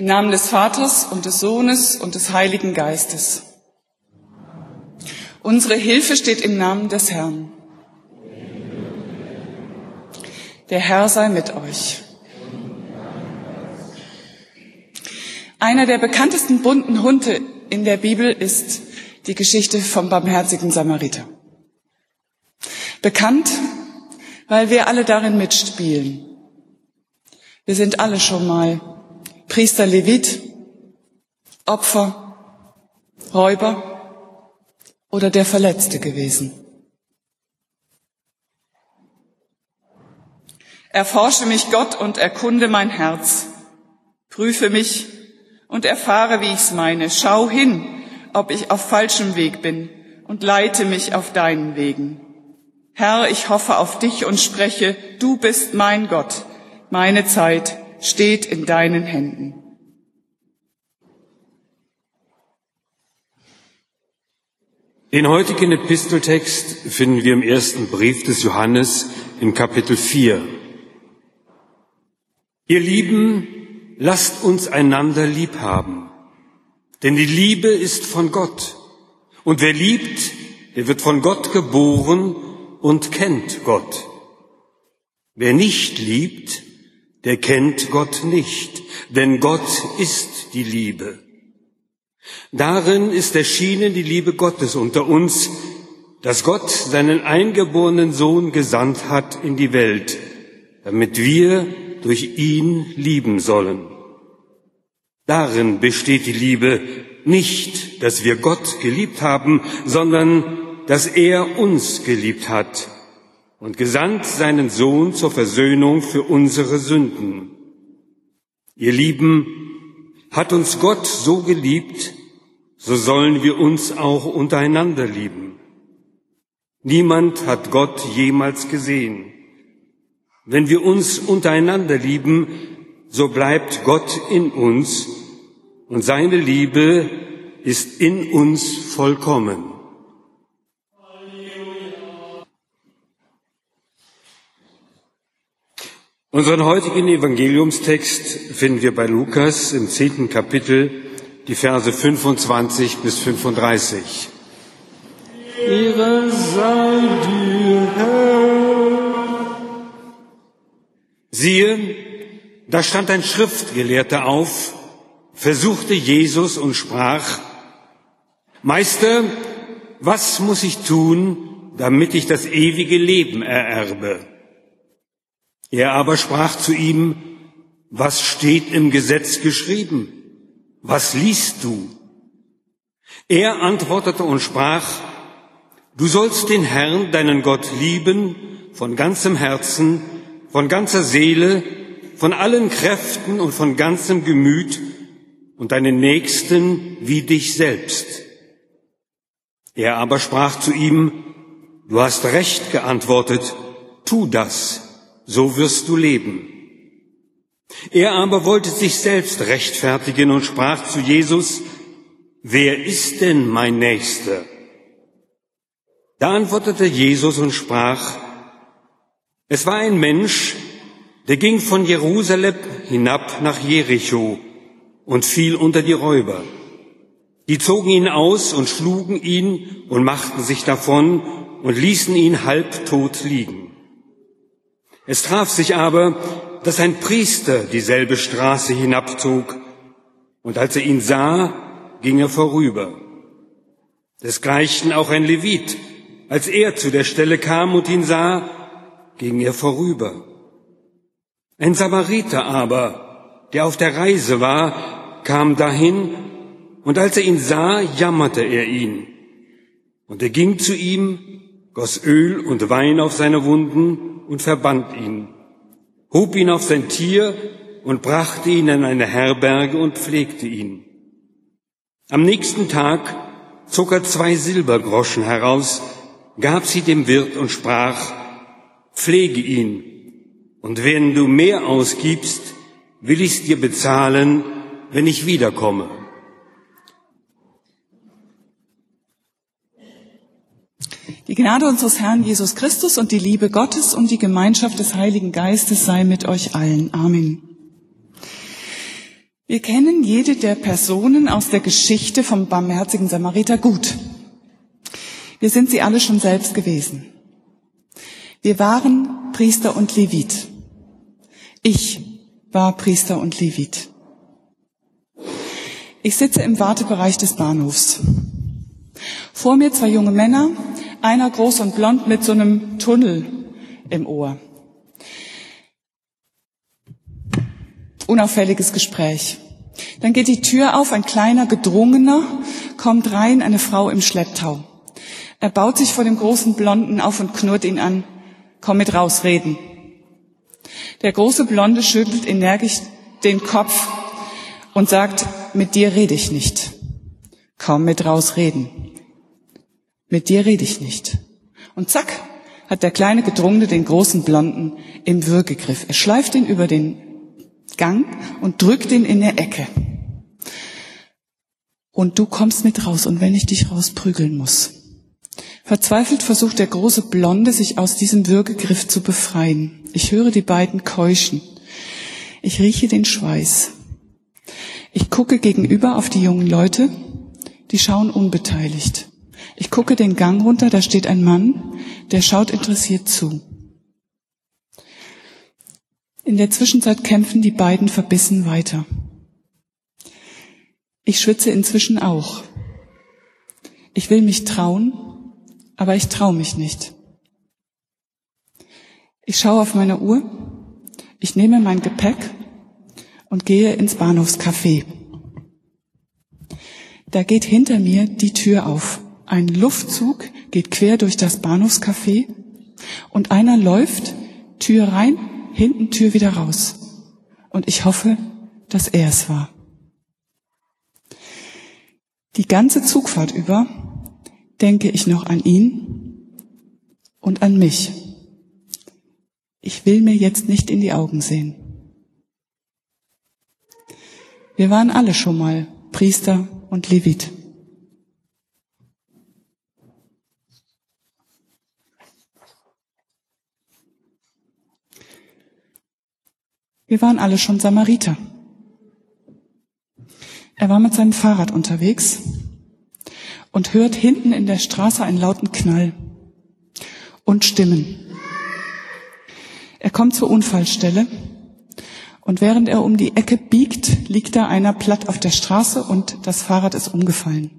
Im Namen des Vaters und des Sohnes und des Heiligen Geistes. Unsere Hilfe steht im Namen des Herrn. Der Herr sei mit euch. Einer der bekanntesten bunten Hunde in der Bibel ist die Geschichte vom barmherzigen Samariter. Bekannt, weil wir alle darin mitspielen. Wir sind alle schon mal Priester Levit, Opfer, Räuber oder der Verletzte gewesen. Erforsche mich Gott und erkunde mein Herz. Prüfe mich und erfahre, wie ich's meine. Schau hin, ob ich auf falschem Weg bin und leite mich auf deinen Wegen. Herr, ich hoffe auf dich und spreche, du bist mein Gott. Meine Zeit steht in deinen Händen. Den heutigen Episteltext finden wir im ersten Brief des Johannes in Kapitel 4. Ihr Lieben, lasst uns einander lieb haben, denn die Liebe ist von Gott. Und wer liebt, der wird von Gott geboren und kennt Gott. Wer nicht liebt, der kennt Gott nicht, denn Gott ist die Liebe. Darin ist erschienen die Liebe Gottes unter uns, dass Gott seinen eingeborenen Sohn gesandt hat in die Welt, damit wir durch ihn lieben sollen. Darin besteht die Liebe nicht, dass wir Gott geliebt haben, sondern dass er uns geliebt hat und gesandt seinen Sohn zur Versöhnung für unsere Sünden. Ihr Lieben, hat uns Gott so geliebt, so sollen wir uns auch untereinander lieben. Niemand hat Gott jemals gesehen. Wenn wir uns untereinander lieben, so bleibt Gott in uns und seine Liebe ist in uns vollkommen. Unseren heutigen Evangeliumstext finden wir bei Lukas im zehnten Kapitel, die Verse 25 bis 35. Ehre sei dir, Herr. Siehe, da stand ein Schriftgelehrter auf, versuchte Jesus und sprach, Meister, was muss ich tun, damit ich das ewige Leben ererbe? Er aber sprach zu ihm, was steht im Gesetz geschrieben? Was liest du? Er antwortete und sprach, du sollst den Herrn, deinen Gott, lieben von ganzem Herzen, von ganzer Seele, von allen Kräften und von ganzem Gemüt und deinen Nächsten wie dich selbst. Er aber sprach zu ihm, du hast recht geantwortet, tu das so wirst du leben. Er aber wollte sich selbst rechtfertigen und sprach zu Jesus, wer ist denn mein Nächster? Da antwortete Jesus und sprach, es war ein Mensch, der ging von Jerusalem hinab nach Jericho und fiel unter die Räuber. Die zogen ihn aus und schlugen ihn und machten sich davon und ließen ihn halbtot liegen. Es traf sich aber, dass ein Priester dieselbe Straße hinabzog, und als er ihn sah, ging er vorüber. Desgleichen auch ein Levit, als er zu der Stelle kam und ihn sah, ging er vorüber. Ein Samariter aber, der auf der Reise war, kam dahin, und als er ihn sah, jammerte er ihn. Und er ging zu ihm, goss Öl und Wein auf seine Wunden und verband ihn, hob ihn auf sein Tier und brachte ihn in eine Herberge und pflegte ihn. Am nächsten Tag zog er zwei Silbergroschen heraus, gab sie dem Wirt und sprach, pflege ihn, und wenn du mehr ausgibst, will ich's dir bezahlen, wenn ich wiederkomme. Die Gnade unseres Herrn Jesus Christus und die Liebe Gottes und die Gemeinschaft des Heiligen Geistes sei mit euch allen. Amen. Wir kennen jede der Personen aus der Geschichte vom barmherzigen Samariter gut. Wir sind sie alle schon selbst gewesen. Wir waren Priester und Levit. Ich war Priester und Levit. Ich sitze im Wartebereich des Bahnhofs. Vor mir zwei junge Männer, einer groß und blond mit so einem Tunnel im Ohr. Unauffälliges Gespräch. Dann geht die Tür auf, ein kleiner Gedrungener kommt rein, eine Frau im Schlepptau. Er baut sich vor dem großen Blonden auf und knurrt ihn an. Komm mit raus, reden. Der große Blonde schüttelt energisch den Kopf und sagt, mit dir rede ich nicht. Komm mit raus, reden. Mit dir rede ich nicht. Und zack, hat der kleine Gedrungene den großen Blonden im Würgegriff. Er schleift ihn über den Gang und drückt ihn in der Ecke. Und du kommst mit raus, und wenn ich dich rausprügeln muss. Verzweifelt versucht der große Blonde, sich aus diesem Würgegriff zu befreien. Ich höre die beiden keuchen. Ich rieche den Schweiß. Ich gucke gegenüber auf die jungen Leute, die schauen unbeteiligt. Ich gucke den Gang runter, da steht ein Mann, der schaut interessiert zu. In der Zwischenzeit kämpfen die beiden verbissen weiter. Ich schwitze inzwischen auch. Ich will mich trauen, aber ich traue mich nicht. Ich schaue auf meine Uhr, ich nehme mein Gepäck und gehe ins Bahnhofscafé. Da geht hinter mir die Tür auf. Ein Luftzug geht quer durch das Bahnhofscafé und einer läuft Tür rein, hinten Tür wieder raus. Und ich hoffe, dass er es war. Die ganze Zugfahrt über denke ich noch an ihn und an mich. Ich will mir jetzt nicht in die Augen sehen. Wir waren alle schon mal Priester und Levit. Wir waren alle schon Samariter. Er war mit seinem Fahrrad unterwegs und hört hinten in der Straße einen lauten Knall und Stimmen. Er kommt zur Unfallstelle und während er um die Ecke biegt, liegt da einer platt auf der Straße und das Fahrrad ist umgefallen.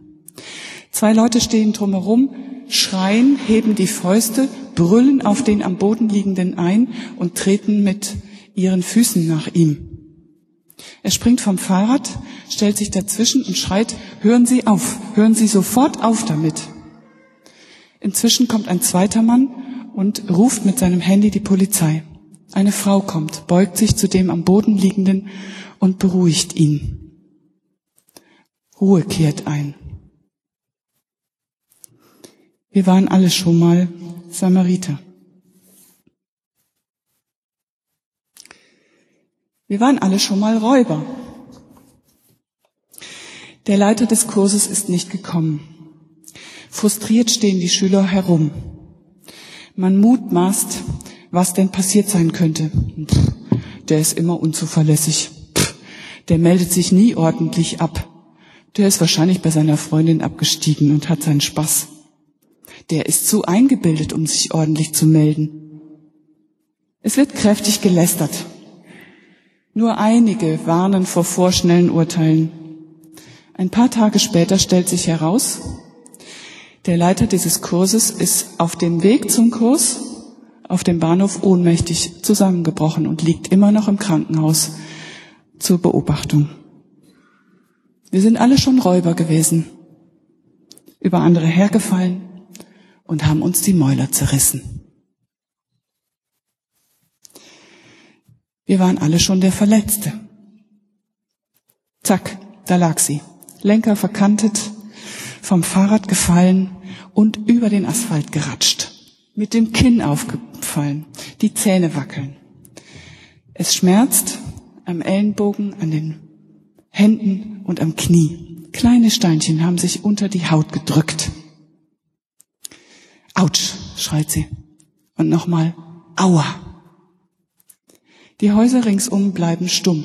Zwei Leute stehen drumherum, schreien, heben die Fäuste, brüllen auf den am Boden liegenden ein und treten mit ihren Füßen nach ihm. Er springt vom Fahrrad, stellt sich dazwischen und schreit, hören Sie auf, hören Sie sofort auf damit. Inzwischen kommt ein zweiter Mann und ruft mit seinem Handy die Polizei. Eine Frau kommt, beugt sich zu dem am Boden liegenden und beruhigt ihn. Ruhe kehrt ein. Wir waren alle schon mal Samariter. Wir waren alle schon mal Räuber. Der Leiter des Kurses ist nicht gekommen. Frustriert stehen die Schüler herum. Man mutmaßt, was denn passiert sein könnte. Pff, der ist immer unzuverlässig. Pff, der meldet sich nie ordentlich ab. Der ist wahrscheinlich bei seiner Freundin abgestiegen und hat seinen Spaß. Der ist zu eingebildet, um sich ordentlich zu melden. Es wird kräftig gelästert. Nur einige warnen vor vorschnellen Urteilen. Ein paar Tage später stellt sich heraus, der Leiter dieses Kurses ist auf dem Weg zum Kurs auf dem Bahnhof ohnmächtig zusammengebrochen und liegt immer noch im Krankenhaus zur Beobachtung. Wir sind alle schon Räuber gewesen, über andere hergefallen und haben uns die Mäuler zerrissen. Wir waren alle schon der Verletzte. Zack, da lag sie. Lenker verkantet, vom Fahrrad gefallen und über den Asphalt geratscht. Mit dem Kinn aufgefallen, die Zähne wackeln. Es schmerzt am Ellenbogen, an den Händen und am Knie. Kleine Steinchen haben sich unter die Haut gedrückt. Autsch, schreit sie. Und nochmal, aua. Die Häuser ringsum bleiben stumm.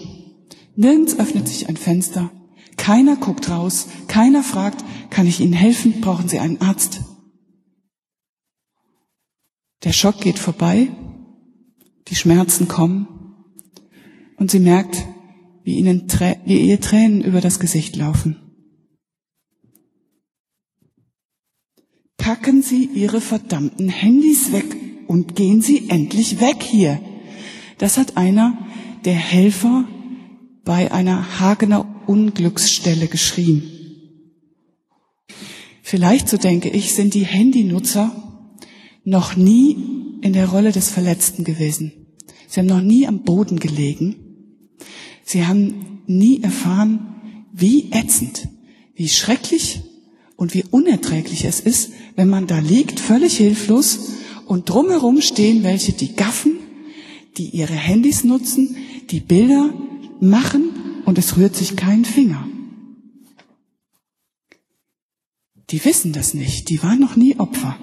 Nirgends öffnet sich ein Fenster. Keiner guckt raus. Keiner fragt, kann ich Ihnen helfen? Brauchen Sie einen Arzt? Der Schock geht vorbei. Die Schmerzen kommen. Und sie merkt, wie, ihnen, wie ihr Tränen über das Gesicht laufen. Packen Sie Ihre verdammten Handys weg und gehen Sie endlich weg hier. Das hat einer der Helfer bei einer Hagener Unglücksstelle geschrien. Vielleicht, so denke ich, sind die Handynutzer noch nie in der Rolle des Verletzten gewesen. Sie haben noch nie am Boden gelegen. Sie haben nie erfahren, wie ätzend, wie schrecklich und wie unerträglich es ist, wenn man da liegt, völlig hilflos und drumherum stehen welche, die gaffen, die ihre Handys nutzen, die Bilder machen und es rührt sich kein Finger. Die wissen das nicht, die waren noch nie Opfer.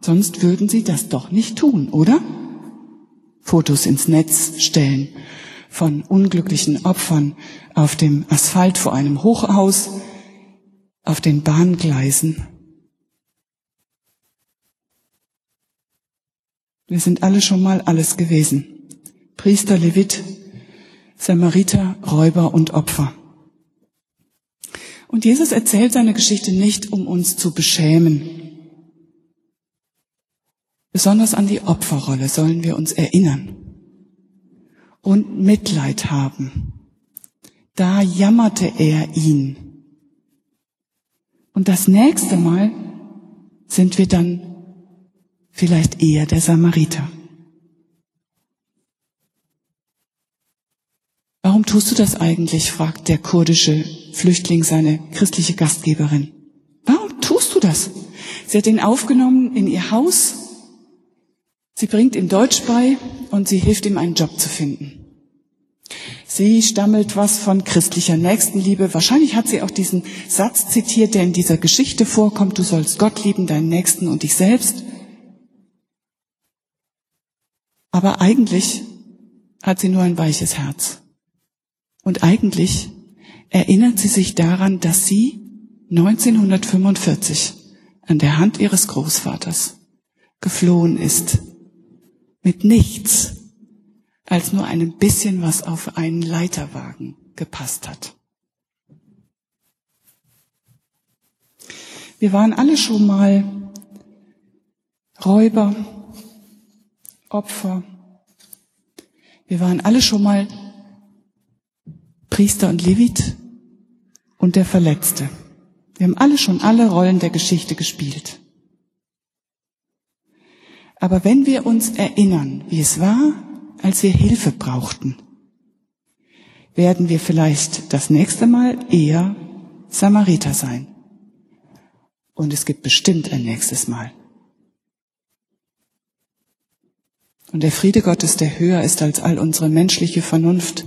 Sonst würden sie das doch nicht tun, oder? Fotos ins Netz stellen von unglücklichen Opfern auf dem Asphalt vor einem Hochhaus, auf den Bahngleisen. Wir sind alle schon mal alles gewesen. Priester, Levit, Samariter, Räuber und Opfer. Und Jesus erzählt seine Geschichte nicht, um uns zu beschämen. Besonders an die Opferrolle sollen wir uns erinnern und Mitleid haben. Da jammerte er ihn. Und das nächste Mal sind wir dann vielleicht eher der Samariter. Warum tust du das eigentlich? fragt der kurdische Flüchtling seine christliche Gastgeberin. Warum tust du das? Sie hat ihn aufgenommen in ihr Haus. Sie bringt ihm Deutsch bei und sie hilft ihm einen Job zu finden. Sie stammelt was von christlicher Nächstenliebe. Wahrscheinlich hat sie auch diesen Satz zitiert, der in dieser Geschichte vorkommt. Du sollst Gott lieben, deinen Nächsten und dich selbst. Aber eigentlich hat sie nur ein weiches Herz. Und eigentlich erinnert sie sich daran, dass sie 1945 an der Hand ihres Großvaters geflohen ist. Mit nichts als nur ein bisschen, was auf einen Leiterwagen gepasst hat. Wir waren alle schon mal Räuber, Opfer. Wir waren alle schon mal Priester und Levit und der Verletzte. Wir haben alle schon alle Rollen der Geschichte gespielt. Aber wenn wir uns erinnern, wie es war, als wir Hilfe brauchten, werden wir vielleicht das nächste Mal eher Samariter sein. Und es gibt bestimmt ein nächstes Mal. Und der Friede Gottes, der höher ist als all unsere menschliche Vernunft,